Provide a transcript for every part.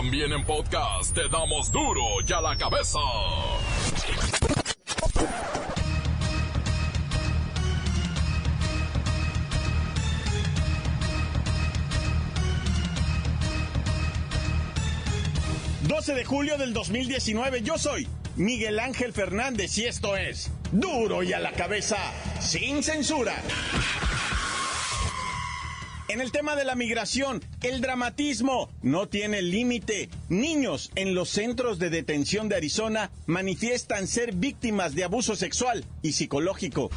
También en podcast te damos duro y a la cabeza. ...12 de julio del 2019, yo soy Miguel Ángel Fernández y esto es... ...Duro y a la cabeza, sin censura. En el tema de la migración, el dramatismo no tiene límite. Niños en los centros de detención de Arizona manifiestan ser víctimas de abuso sexual y psicológico.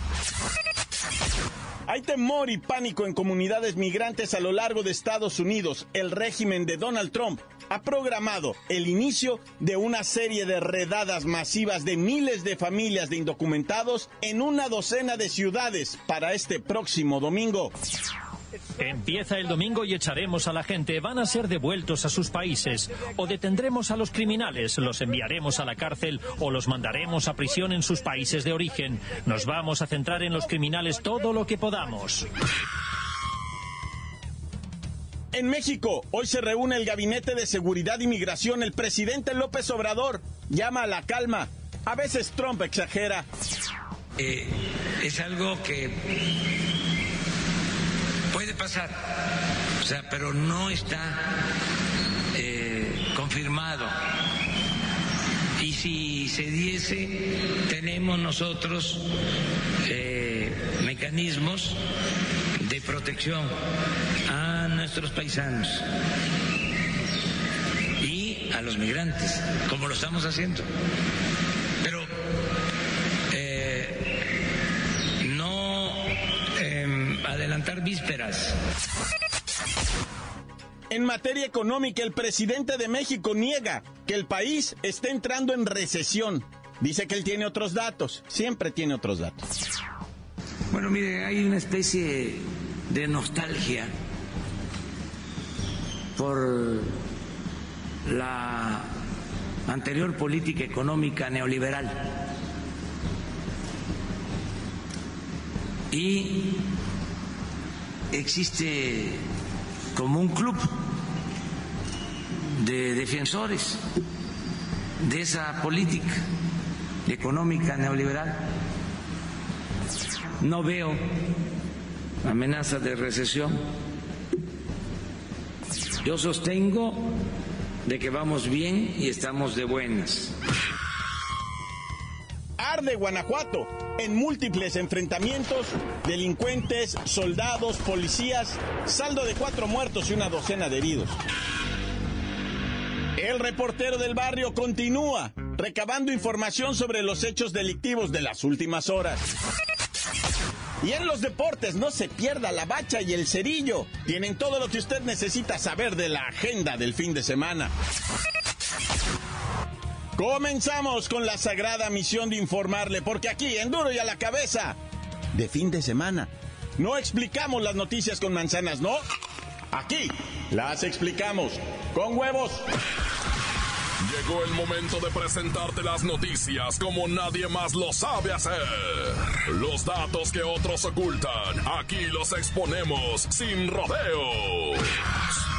Hay temor y pánico en comunidades migrantes a lo largo de Estados Unidos. El régimen de Donald Trump ha programado el inicio de una serie de redadas masivas de miles de familias de indocumentados en una docena de ciudades para este próximo domingo. Empieza el domingo y echaremos a la gente. Van a ser devueltos a sus países. O detendremos a los criminales, los enviaremos a la cárcel o los mandaremos a prisión en sus países de origen. Nos vamos a centrar en los criminales todo lo que podamos. En México, hoy se reúne el Gabinete de Seguridad y Migración. El presidente López Obrador llama a la calma. A veces Trump exagera. Eh, es algo que pasar, o sea, pero no está eh, confirmado. Y si se diese, tenemos nosotros eh, mecanismos de protección a nuestros paisanos y a los migrantes, como lo estamos haciendo. Vísperas. En materia económica, el presidente de México niega que el país esté entrando en recesión. Dice que él tiene otros datos, siempre tiene otros datos. Bueno, mire, hay una especie de nostalgia por la anterior política económica neoliberal. Y existe como un club de defensores de esa política económica neoliberal. No veo amenaza de recesión. Yo sostengo de que vamos bien y estamos de buenas. Arde Guanajuato en múltiples enfrentamientos, delincuentes, soldados, policías, saldo de cuatro muertos y una docena de heridos. El reportero del barrio continúa recabando información sobre los hechos delictivos de las últimas horas. Y en los deportes no se pierda la bacha y el cerillo. Tienen todo lo que usted necesita saber de la agenda del fin de semana. Comenzamos con la sagrada misión de informarle, porque aquí, en duro y a la cabeza, de fin de semana, no explicamos las noticias con manzanas, no. Aquí las explicamos con huevos. Llegó el momento de presentarte las noticias como nadie más lo sabe hacer. Los datos que otros ocultan, aquí los exponemos sin rodeos.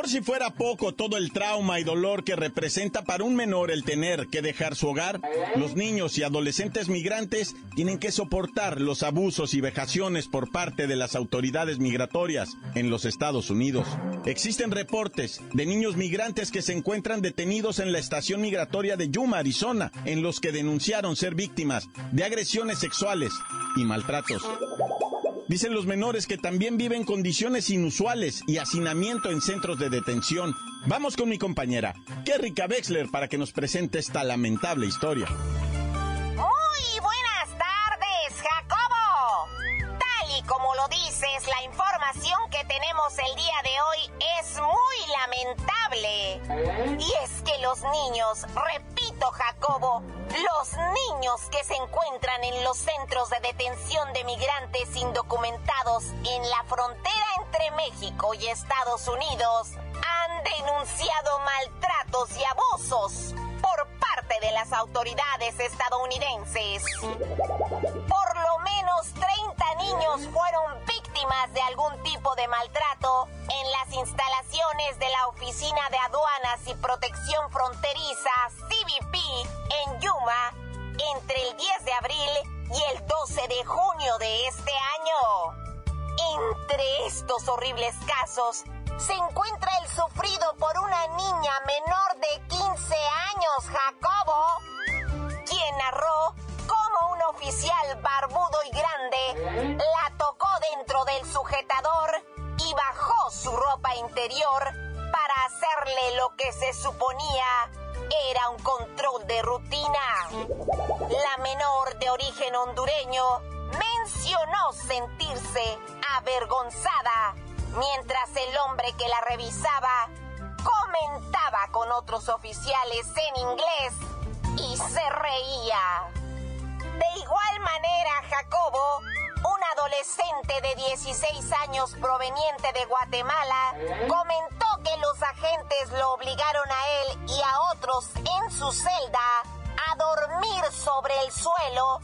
Por si fuera poco todo el trauma y dolor que representa para un menor el tener que dejar su hogar, los niños y adolescentes migrantes tienen que soportar los abusos y vejaciones por parte de las autoridades migratorias en los Estados Unidos. Existen reportes de niños migrantes que se encuentran detenidos en la estación migratoria de Yuma, Arizona, en los que denunciaron ser víctimas de agresiones sexuales y maltratos. Dicen los menores que también viven condiciones inusuales y hacinamiento en centros de detención. Vamos con mi compañera, Kerrika Wexler, para que nos presente esta lamentable historia. Muy buenas tardes, Jacobo. Tal y como lo dices, la información que tenemos el día de hoy es muy lamentable. Y es que los niños, Jacobo, los niños que se encuentran en los centros de detención de migrantes indocumentados en la frontera entre México y Estados Unidos han denunciado maltratos y abusos por parte de las autoridades estadounidenses. Menos 30 niños fueron víctimas de algún tipo de maltrato en las instalaciones de la Oficina de Aduanas y Protección Fronteriza CBP en Yuma entre el 10 de abril y el 12 de junio de este año. Entre estos horribles casos se encuentra el sufrido por una niña menor de 15 años, Jacobo, quien narró cómo un oficial barbudo grande la tocó dentro del sujetador y bajó su ropa interior para hacerle lo que se suponía era un control de rutina. La menor de origen hondureño mencionó sentirse avergonzada mientras el hombre que la revisaba comentaba con otros oficiales en inglés y se reía. Igual manera, Jacobo, un adolescente de 16 años proveniente de Guatemala, comentó que los agentes lo obligaron a él y a otros en su celda a dormir sobre el suelo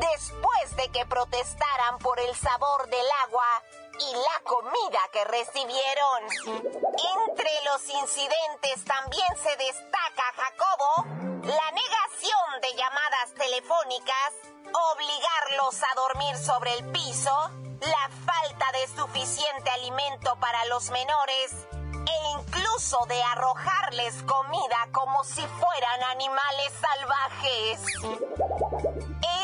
después de que protestaran por el sabor del agua y la comida que recibieron. Entre los incidentes también se destaca, Jacobo, la negación de llamadas telefónicas, obligarlos a dormir sobre el piso, la falta de suficiente alimento para los menores e incluso de arrojarles comida como si fueran animales salvajes.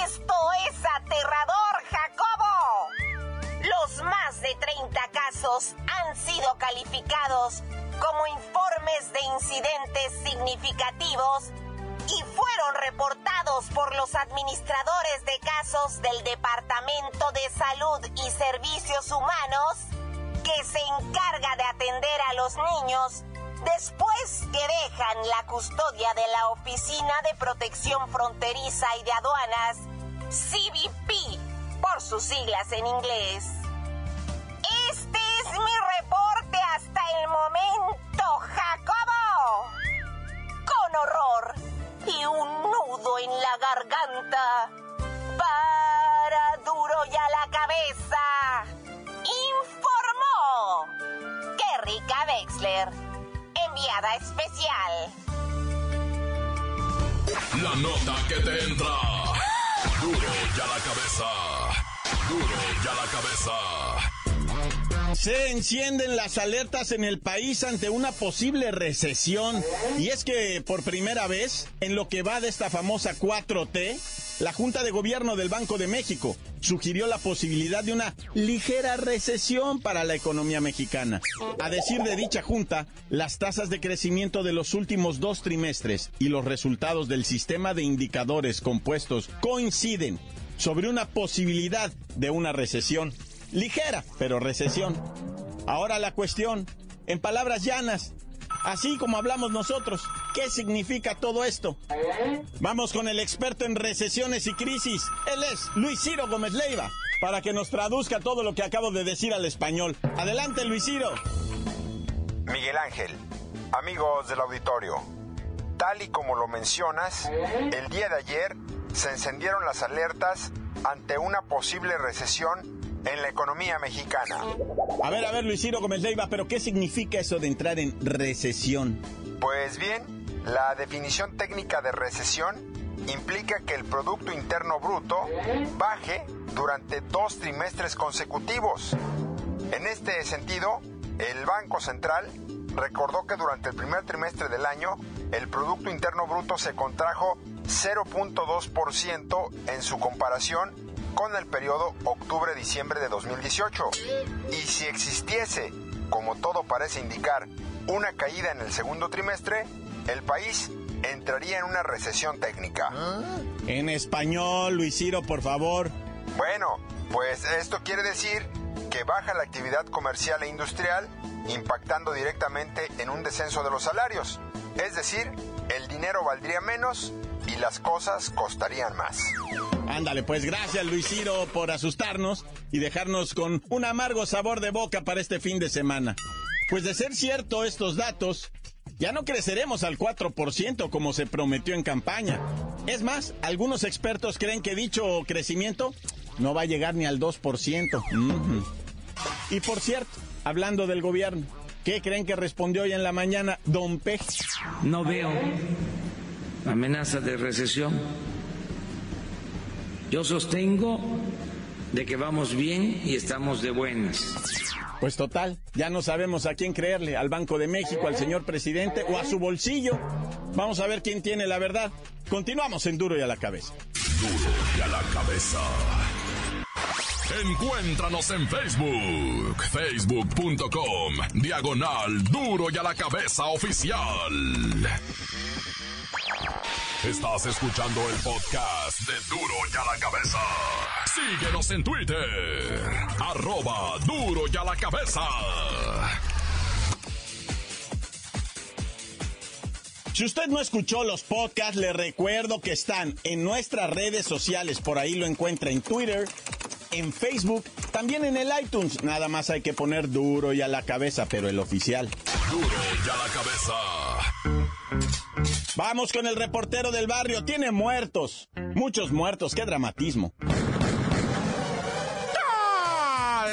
Esto es aterrador, Jacobo. Los más de 30 casos han sido calificados como informes de incidentes significativos y fueron reportados por los administradores de casos del Departamento de Salud y Servicios Humanos que se encarga de atender a los niños después que dejan la custodia de la Oficina de Protección Fronteriza y de Aduanas, CBP, por sus siglas en inglés. Este es mi reporte hasta el momento, Jacobo. Con horror y un nudo en la garganta. Para duro ya la cabeza. Informó Kerrika Wexler, enviada especial. La nota que te entra. Duro ya la cabeza. Duro ya la cabeza. Se encienden las alertas en el país ante una posible recesión. Y es que por primera vez, en lo que va de esta famosa 4T, la Junta de Gobierno del Banco de México sugirió la posibilidad de una ligera recesión para la economía mexicana. A decir de dicha Junta, las tasas de crecimiento de los últimos dos trimestres y los resultados del sistema de indicadores compuestos coinciden sobre una posibilidad de una recesión. Ligera, pero recesión. Ahora la cuestión, en palabras llanas, así como hablamos nosotros, ¿qué significa todo esto? Vamos con el experto en recesiones y crisis. Él es Luis Ciro Gómez Leiva, para que nos traduzca todo lo que acabo de decir al español. Adelante, Luis Ciro. Miguel Ángel, amigos del auditorio, tal y como lo mencionas, el día de ayer se encendieron las alertas ante una posible recesión en la economía mexicana. A ver, a ver, Luis Ciro Gómez Leiva, pero ¿qué significa eso de entrar en recesión? Pues bien, la definición técnica de recesión implica que el Producto Interno Bruto baje durante dos trimestres consecutivos. En este sentido, el Banco Central recordó que durante el primer trimestre del año el Producto Interno Bruto se contrajo 0.2% en su comparación con el periodo octubre-diciembre de 2018. Y si existiese, como todo parece indicar, una caída en el segundo trimestre, el país entraría en una recesión técnica. En español, Luis Ciro, por favor. Bueno, pues esto quiere decir que baja la actividad comercial e industrial, impactando directamente en un descenso de los salarios. Es decir, el dinero valdría menos y las cosas costarían más. Ándale, pues gracias Luis Ciro por asustarnos y dejarnos con un amargo sabor de boca para este fin de semana. Pues de ser cierto estos datos, ya no creceremos al 4% como se prometió en campaña. Es más, algunos expertos creen que dicho crecimiento no va a llegar ni al 2%. Y por cierto, hablando del gobierno, ¿qué creen que respondió hoy en la mañana Don Pej? No veo amenaza de recesión. Yo sostengo de que vamos bien y estamos de buenas. Pues total, ya no sabemos a quién creerle, al Banco de México, al señor presidente o a su bolsillo. Vamos a ver quién tiene la verdad. Continuamos en Duro y a la cabeza. Duro y a la cabeza. Encuéntranos en Facebook, facebook.com, diagonal Duro y a la cabeza oficial. Estás escuchando el podcast de Duro y a la cabeza. Síguenos en Twitter, arroba Duro y a la cabeza. Si usted no escuchó los podcasts, le recuerdo que están en nuestras redes sociales. Por ahí lo encuentra en Twitter, en Facebook, también en el iTunes. Nada más hay que poner duro y a la cabeza, pero el oficial. Duro y a la cabeza. Vamos con el reportero del barrio. Tiene muertos. Muchos muertos. Qué dramatismo.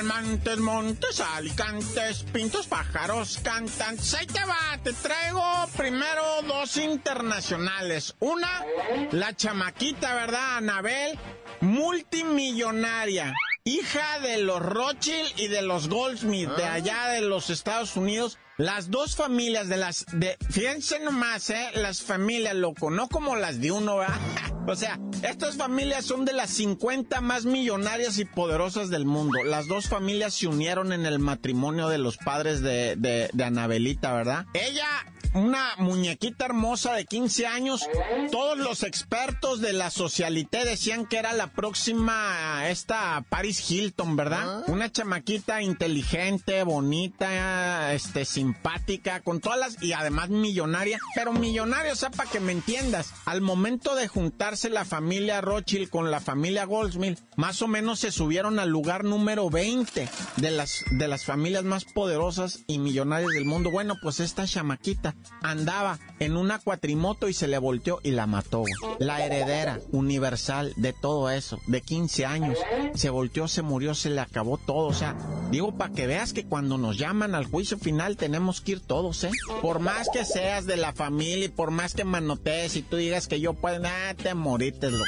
Montes, montes, alicantes, pintos, pájaros, cantantes. Ahí te va, te traigo primero dos internacionales. Una, la chamaquita, ¿verdad? Anabel, multimillonaria, hija de los Rothschild y de los Goldsmith, de allá de los Estados Unidos. Las dos familias de las, de, fíjense nomás, eh, las familias, loco, no como las de uno, ¿verdad? O sea, estas familias son de las 50 más millonarias y poderosas del mundo. Las dos familias se unieron en el matrimonio de los padres de, de, de Anabelita, ¿verdad? Ella una muñequita hermosa de 15 años. Todos los expertos de la socialité decían que era la próxima esta Paris Hilton, ¿verdad? Una chamaquita inteligente, bonita, este simpática, con todas las y además millonaria, pero millonaria, o sea, para que me entiendas, al momento de juntarse la familia Rothschild con la familia Goldsmith, más o menos se subieron al lugar número 20 de las de las familias más poderosas y millonarias del mundo. Bueno, pues esta chamaquita andaba en una cuatrimoto y se le volteó y la mató. La heredera universal de todo eso, de 15 años, se volteó, se murió, se le acabó todo. O sea, digo, para que veas que cuando nos llaman al juicio final tenemos que ir todos, ¿eh? Por más que seas de la familia y por más que manotees y tú digas que yo puedo, ah, te morites, loco.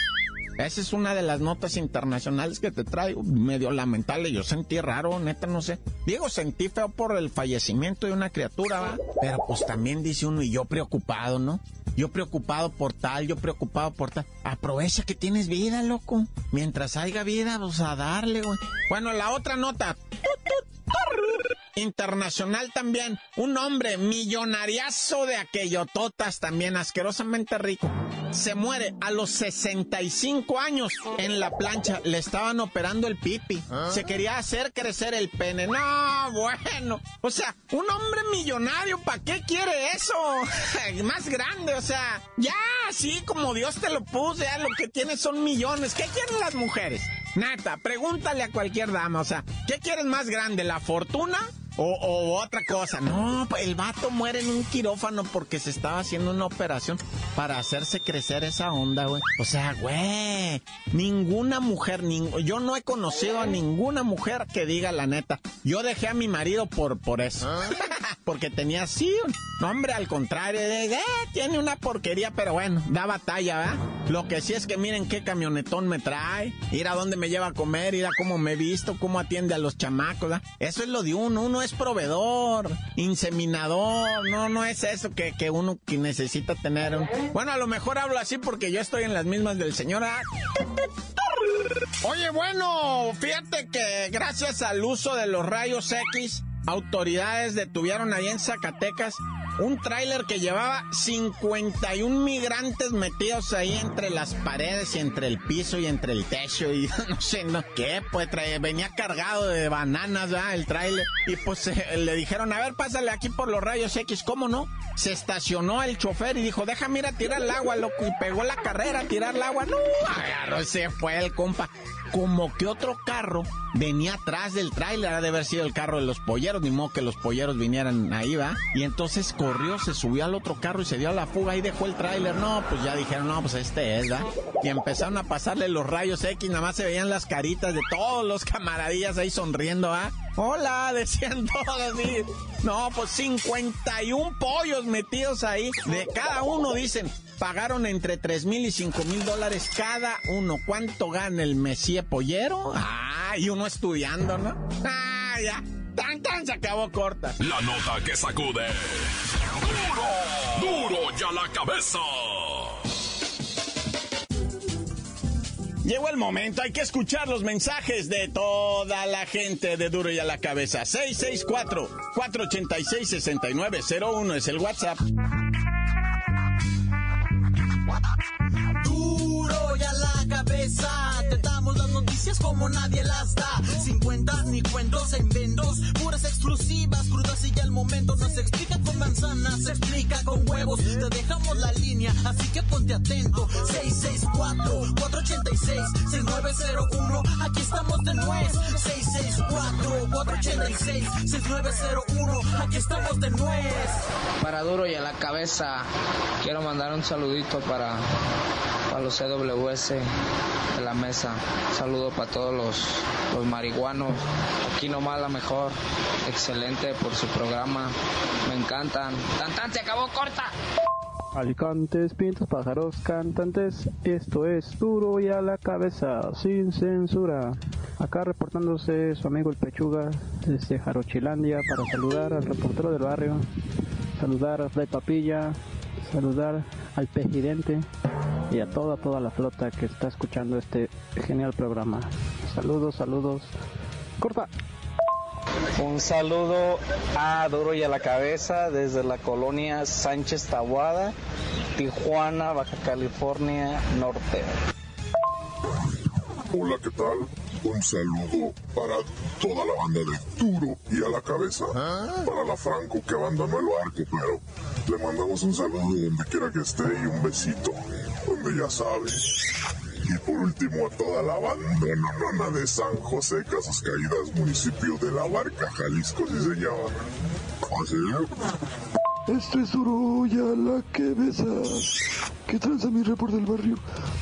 Esa es una de las notas internacionales que te traigo, medio lamentable. Yo sentí raro, neta, no sé. Digo, sentí feo por el fallecimiento de una criatura, ¿va? Pero pues también dice uno, y yo preocupado, ¿no? Yo preocupado por tal, yo preocupado por tal. Aprovecha que tienes vida, loco. Mientras haya vida, pues a darle, güey. Bueno, la otra nota. Internacional también. Un hombre millonariazo de aquello, totas también, asquerosamente rico. Se muere a los 65 años en la plancha. Le estaban operando el pipi. Se quería hacer crecer el pene. No, bueno. O sea, un hombre millonario, ¿para qué quiere eso? Más grande, o sea, ya así como Dios te lo puso, ya lo que tiene son millones. ¿Qué quieren las mujeres? Nata, pregúntale a cualquier dama, o sea, ¿qué quieres más grande, la fortuna o, o, otra cosa. No, el vato muere en un quirófano porque se estaba haciendo una operación para hacerse crecer esa onda, güey. O sea, güey, ninguna mujer, yo no he conocido a ninguna mujer que diga la neta. Yo dejé a mi marido por, por eso. porque tenía así, no, hombre, al contrario, de, eh, tiene una porquería, pero bueno, da batalla, ¿verdad? Lo que sí es que miren qué camionetón me trae, ir a dónde me lleva a comer, ir a cómo me he visto, cómo atiende a los chamacos, ¿verdad? Eso es lo de uno, uno es proveedor, inseminador, no, no es eso que, que uno que necesita tener. Bueno, a lo mejor hablo así porque yo estoy en las mismas del señor. ¿ah? Oye, bueno, fíjate que gracias al uso de los rayos X, autoridades detuvieron ahí en Zacatecas un tráiler que llevaba 51 migrantes metidos ahí entre las paredes y entre el piso y entre el techo y no sé no qué, pues venía cargado de bananas, ¿verdad? El tráiler. Y pues eh, le dijeron, a ver, pásale aquí por los rayos X, ¿cómo no? Se estacionó el chofer y dijo, déjame ir a tirar el agua, loco. Y pegó la carrera a tirar el agua. No, agarró, se fue el compa como que otro carro venía atrás del tráiler, ha de haber sido el carro de los polleros, ni modo que los polleros vinieran ahí, va. Y entonces corrió, se subió al otro carro y se dio a la fuga y dejó el tráiler. No, pues ya dijeron, no, pues este es, ¿va? Y empezaron a pasarle los rayos X, nada más se veían las caritas de todos los camaradillas ahí sonriendo, ¿ah? Hola, decían todos así. No, pues 51 pollos metidos ahí. De cada uno dicen, pagaron entre 3 mil y 5 mil dólares cada uno. ¿Cuánto gana el Messie Pollero? Ah, y uno estudiando, ¿no? Ah, ya. Tan, tan, se acabó corta. La nota que sacude. ¡Duro! ¡Duro ya la cabeza! Llegó el momento, hay que escuchar los mensajes de toda la gente de Duro y a la cabeza. 664-486-6901 es el WhatsApp. Te damos las noticias como nadie las da. Sin cuentas ni cuentos en vendos. Puras exclusivas, crudas y ya el momento. No se explica con manzanas, se explica con huevos. Te dejamos la línea, así que ponte atento. 664-486-6901. Aquí estamos de nuez. 664-486-6901. Aquí estamos de nuez. Para duro y a la cabeza, quiero mandar un saludito para a los CWS de la mesa. saludo para todos los, los marihuanos. Aquí nomás la mejor. Excelente por su programa. Me encantan. ¡Tan, se acabó corta! Alicantes, pintos, pájaros, cantantes, esto es duro y a la cabeza, sin censura. Acá reportándose su amigo el Pechuga desde Jarochilandia para saludar al reportero del barrio, saludar a Fred Papilla, saludar al presidente y a toda, toda la flota que está escuchando este genial programa. Saludos, saludos. Corta. Un saludo a Duro y a la Cabeza desde la colonia Sánchez Tabuada, Tijuana, Baja California Norte. Hola, ¿qué tal? Un saludo para toda la banda de Duro y a la Cabeza. Para la Franco que abandonó el barco, pero le mandamos un saludo donde quiera que esté y un besito, donde ya sabe. Y por último a toda la banda de San José, Casas Caídas, municipio de La Barca, Jalisco, si se llama. Esto es duro ya la que besas. ¿Qué tranza mi report del barrio?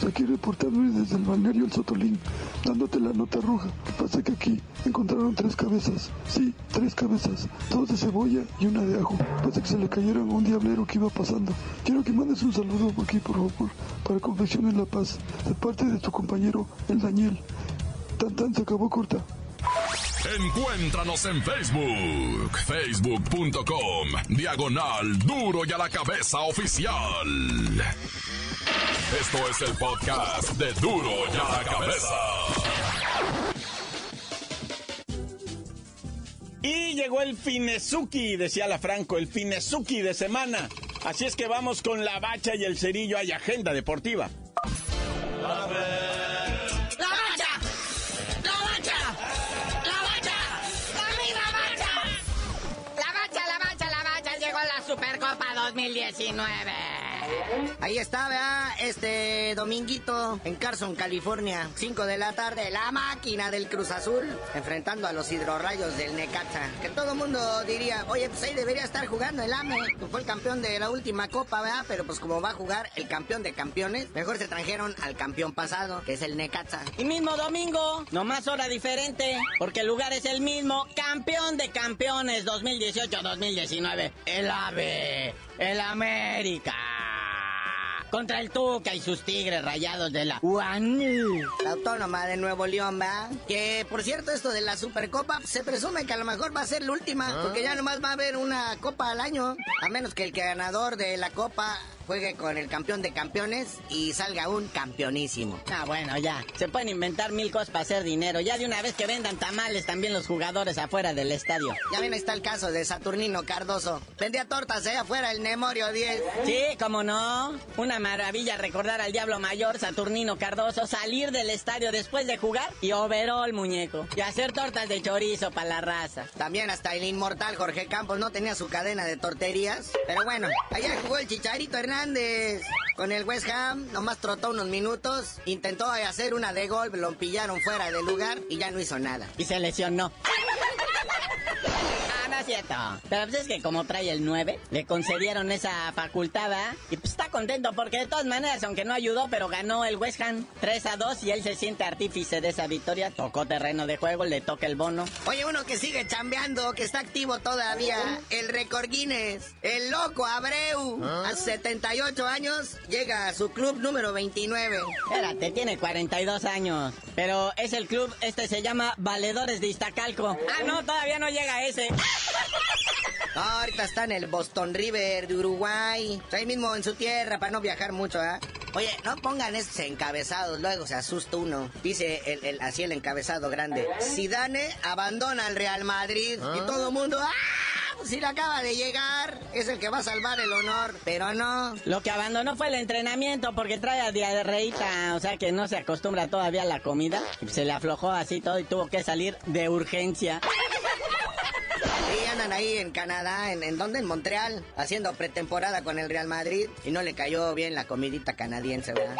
Aquí reportándome desde el balneario El Sotolín, dándote la nota roja. ¿Qué pasa que aquí encontraron tres cabezas? Sí, tres cabezas. Dos de cebolla y una de ajo. Pasa que se le cayeron a un diablero que iba pasando. Quiero que mandes un saludo aquí, por favor, para Confecciones La Paz, de parte de tu compañero, el Daniel. Tan tan se acabó corta. Encuéntranos en Facebook, facebook.com, diagonal duro y a la cabeza oficial. Esto es el podcast de duro y a la cabeza. Y llegó el Finezuki, decía la Franco, el Finezuki de semana. Así es que vamos con la bacha y el cerillo hay agenda deportiva. Supercopa 2019. Ahí está, vea, este dominguito en Carson, California, 5 de la tarde, la máquina del Cruz Azul enfrentando a los hidrorrayos del Necaxa. Que todo mundo diría, oye, pues ahí debería estar jugando el AME, fue el campeón de la última copa, ¿verdad? Pero pues como va a jugar el campeón de campeones, mejor se trajeron al campeón pasado, que es el Necaxa. Y mismo domingo, nomás hora diferente, porque el lugar es el mismo, campeón de campeones 2018-2019, el AVE, el América contra el Tuca y sus tigres rayados de la UAN. La autónoma de Nuevo León, ¿va? Que, por cierto, esto de la Supercopa, se presume que a lo mejor va a ser la última, ah. porque ya nomás va a haber una copa al año, a menos que el ganador de la copa juegue con el campeón de campeones y salga un campeonísimo. Ah, bueno, ya. Se pueden inventar mil cosas para hacer dinero. Ya de una vez que vendan tamales también los jugadores afuera del estadio. Ya ven, ahí está el caso de Saturnino Cardoso. Vendía tortas allá afuera el Nemorio 10. Sí, cómo no. Una maravilla recordar al Diablo Mayor, Saturnino Cardoso, salir del estadio después de jugar y overall, muñeco. Y hacer tortas de chorizo para la raza. También hasta el inmortal Jorge Campos no tenía su cadena de torterías. Pero bueno, allá jugó el Chicharito Hernández. Con el West Ham, nomás trotó unos minutos, intentó hacer una de gol, lo pillaron fuera de lugar y ya no hizo nada. Y se lesionó. Ah, no es cierto. Pero pues es que como trae el 9, le concedieron esa facultad, ¿ah? Y pues está contento porque de todas maneras, aunque no ayudó, pero ganó el West Ham 3 a 2 y él se siente artífice de esa victoria. Tocó terreno de juego, le toca el bono. Oye, uno que sigue chambeando, que está activo todavía, el récord Guinness, el loco Abreu, a 78 años, llega a su club número 29. Espérate, tiene 42 años. Pero es el club, este se llama Valedores de Iztacalco. Ah, no, todavía no llega ese. Ah, ahorita está en el Boston River de Uruguay. Ahí mismo en su tierra para no viajar mucho, ¿ah? Oye, no pongan esos encabezados, luego se asusta uno. Dice el, el- así el encabezado grande. Zidane abandona al Real Madrid y todo el mundo. ¡Ah! Pues si le acaba de llegar, es el que va a salvar el honor. Pero no. Lo que abandonó fue el entrenamiento porque trae a diarreíta, o sea que no se acostumbra todavía a la comida. Se le aflojó así todo y tuvo que salir de urgencia. Ahí en Canadá, ¿en, en dónde? En Montreal, haciendo pretemporada con el Real Madrid y no le cayó bien la comidita canadiense, ¿verdad?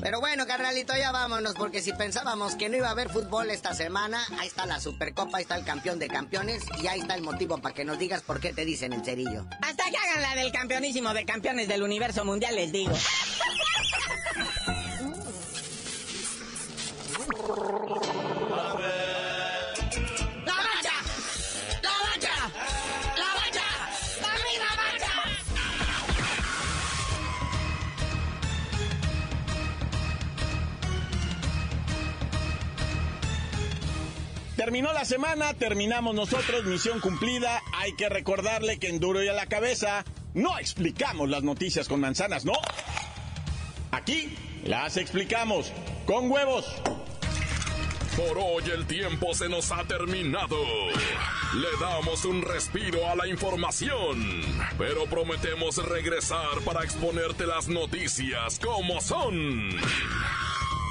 Pero bueno, carnalito, ya vámonos, porque si pensábamos que no iba a haber fútbol esta semana, ahí está la Supercopa, ahí está el campeón de campeones y ahí está el motivo para que nos digas por qué te dicen el cerillo. Hasta que hagan la del campeonísimo de campeones del universo mundial, les digo. Terminó la semana, terminamos nosotros, misión cumplida. Hay que recordarle que en duro y a la cabeza no explicamos las noticias con manzanas, no. Aquí las explicamos con huevos. Por hoy el tiempo se nos ha terminado. Le damos un respiro a la información, pero prometemos regresar para exponerte las noticias como son.